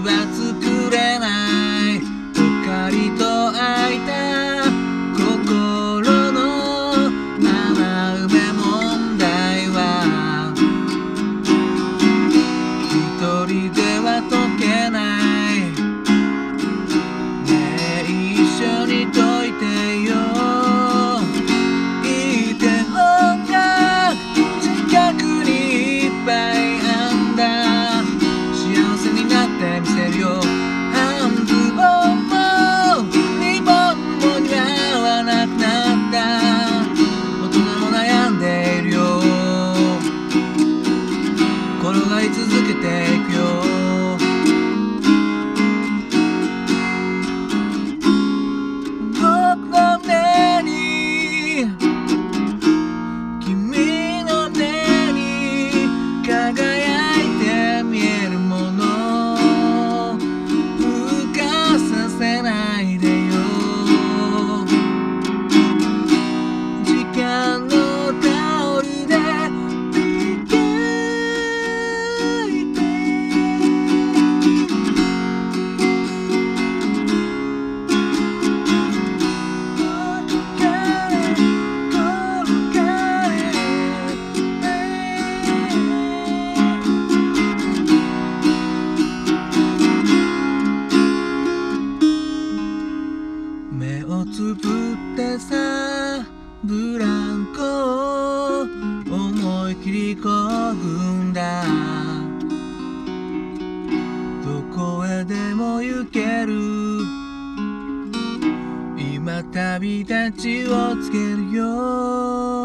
は作れない。ぽかりと開いた心の穴埋め問題は一人では解けない。ねえ一緒に解目をつぶってさブランコを思い切りこぐんだ。どこへでも行ける。今旅立ちをつけるよ。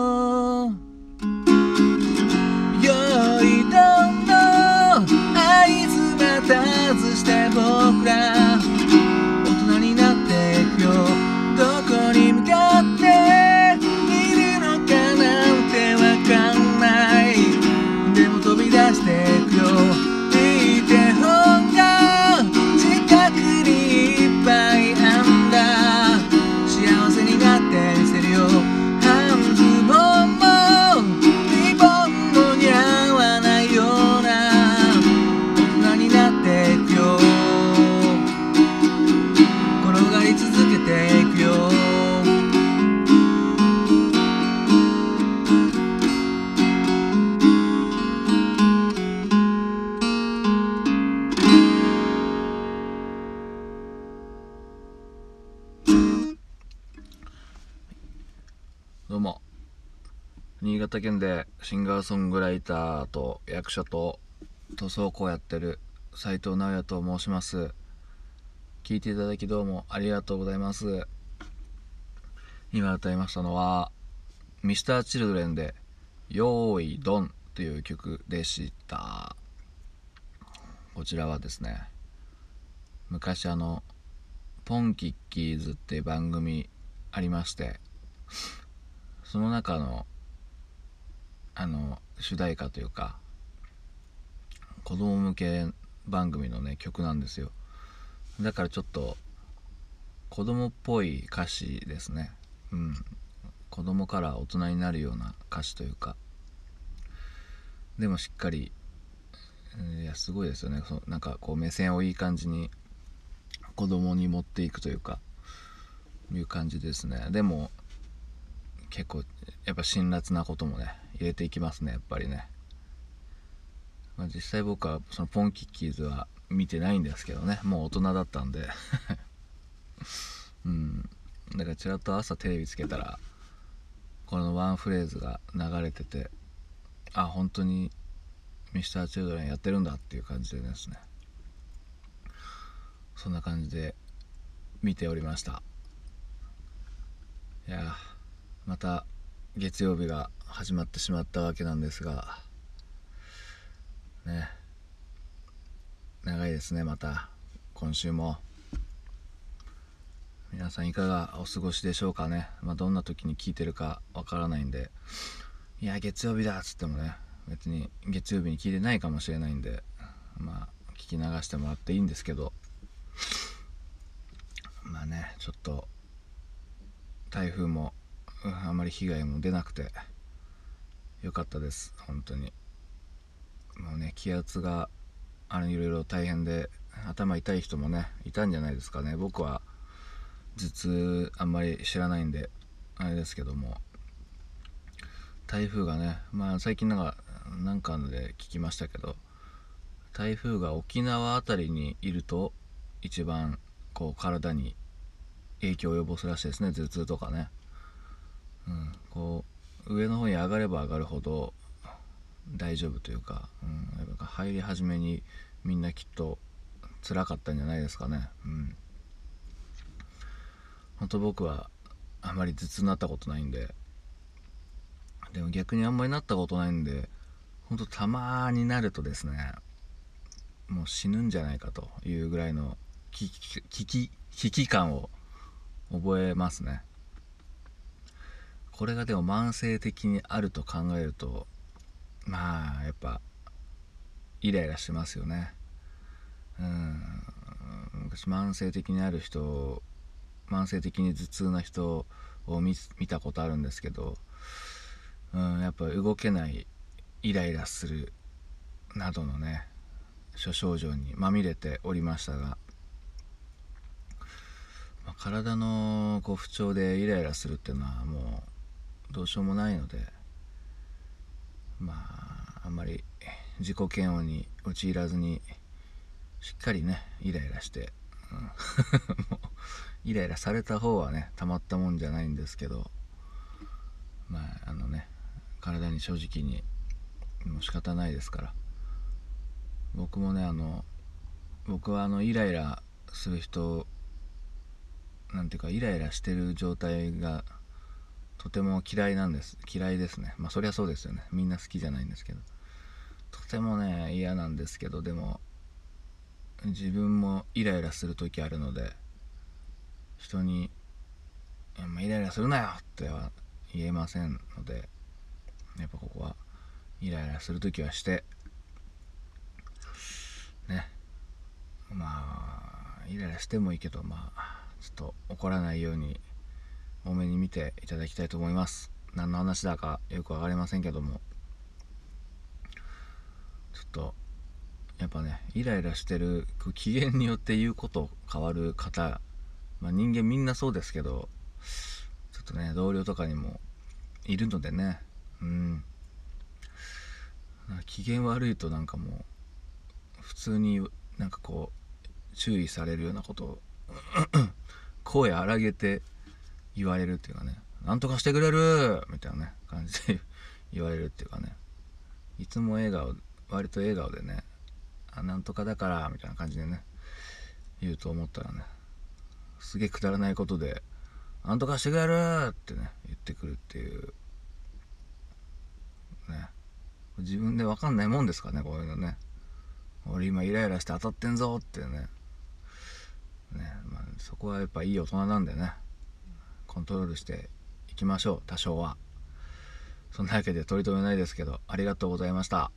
どうも。新潟県でシンガーソングライターと役者と塗装工やってる斉藤直也と申します。聞いていただきどうもありがとうございます。今歌いましたのは Mr.Children で「よーいドン」という曲でした。こちらはですね昔あの「ポンキッキーズ」っていう番組ありましてその中のあの主題歌というか子供向け番組のね曲なんですよ。だからちょっと子供っぽい歌詞ですね。うん。子供から大人になるような歌詞というか。でもしっかりうんやすごいですよね。そなんかこう目線をいい感じに子供に持っていくというかいう感じですね。でも結構やっぱ辛辣なこともね入れていきますねやっぱりね、まあ、実際僕はそのポンキッキーズは見てないんですけどね。もう大人だったんで。うん。だからちらっと朝テレビつけたらこのワンフレーズが流れててあ本当にミスターチルドレンやってるんだっていう感じでですね。そんな感じで見ておりました。いやまた月曜日が始まってしまったわけなんですがね。長いですねまた。今週も。皆さんいかがお過ごしでしょうかね、まあ、どんな時に聞いてるかわからないんで。いや月曜日だっつってもね別に月曜日に聞いてないかもしれないんでまあ聞き流してもらっていいんですけど。まあねちょっと台風も、あまり被害も出なくてよかったです本当に。もうね気圧があのいろいろ大変で頭痛い人もねいたんじゃないですかね。僕は頭痛あんまり知らないんであれですけども。台風がねまあ最近なんかなんかで聞きましたけど台風が沖縄辺りにいると一番こう体に影響を及ぼすらしいですね頭痛とかね、うん、こう上の方に上がれば上がるほど大丈夫というか、うん、やっぱ入り始めにみんなきっと辛かったんじゃないですかね。うん。本当僕はあまり頭痛になったことないんででも逆にあんまりなったことないんでほんとたまになるとですねもう死ぬんじゃないかというぐらいの危機危機危機感を覚えますね。これがでも慢性的にあると考えるとまあやっぱイライラしますよね。うん。昔慢性的にある人慢性的に頭痛な人を見たことあるんですけど、うん、やっぱ動けないイライラするなどのね諸症状にまみれておりましたが、まあ、体のこう不調でイライラするっていうのはもうどうしようもないのでまああんまり自己嫌悪に陥らずにしっかりねイライラして、うん、もうイライラされた方はねたまったもんじゃないんですけどまああのね体に正直にもう仕方ないですから。僕もねあの僕はあのイライラする人なんていうかイライラしてる状態がとても嫌いなんです嫌いですね。まあそりゃそうですよね。みんな好きじゃないんですけど。とてもね嫌なんですけどでも自分もイライラする時あるので人に「ま、イライラするなよ!」っては言えませんのでやっぱここはイライラする時はしてね。まあイライラしてもいいけどまあちょっと怒らないように多めに見ていただきたいと思います。何の話だかよく分かりませんけども。ちょっとやっぱねイライラしてる機嫌によって言うこと変わる方、まあ、人間みんなそうですけどちょっとね同僚とかにもいるのでね。うん。機嫌悪いとなんかもう普通になんかこう注意されるようなことを 声荒げて言われるっていうかね。なんとかしてくれる！みたいなね感じで 言われるっていうかね。いつも笑顔割と笑顔でねあなんとかだからみたいな感じでね言うと思ったらねすげえくだらないことで「なんとかしてくれる!」ってね言ってくるっていう。ね。自分で分かんないもんですかねこういうのね。俺今イライラして当たってんぞってね。ね、まあ、そこはやっぱいい大人なんでね。コントロールしていきましょう。多少は。そんなわけで取り留めないですけどありがとうございました。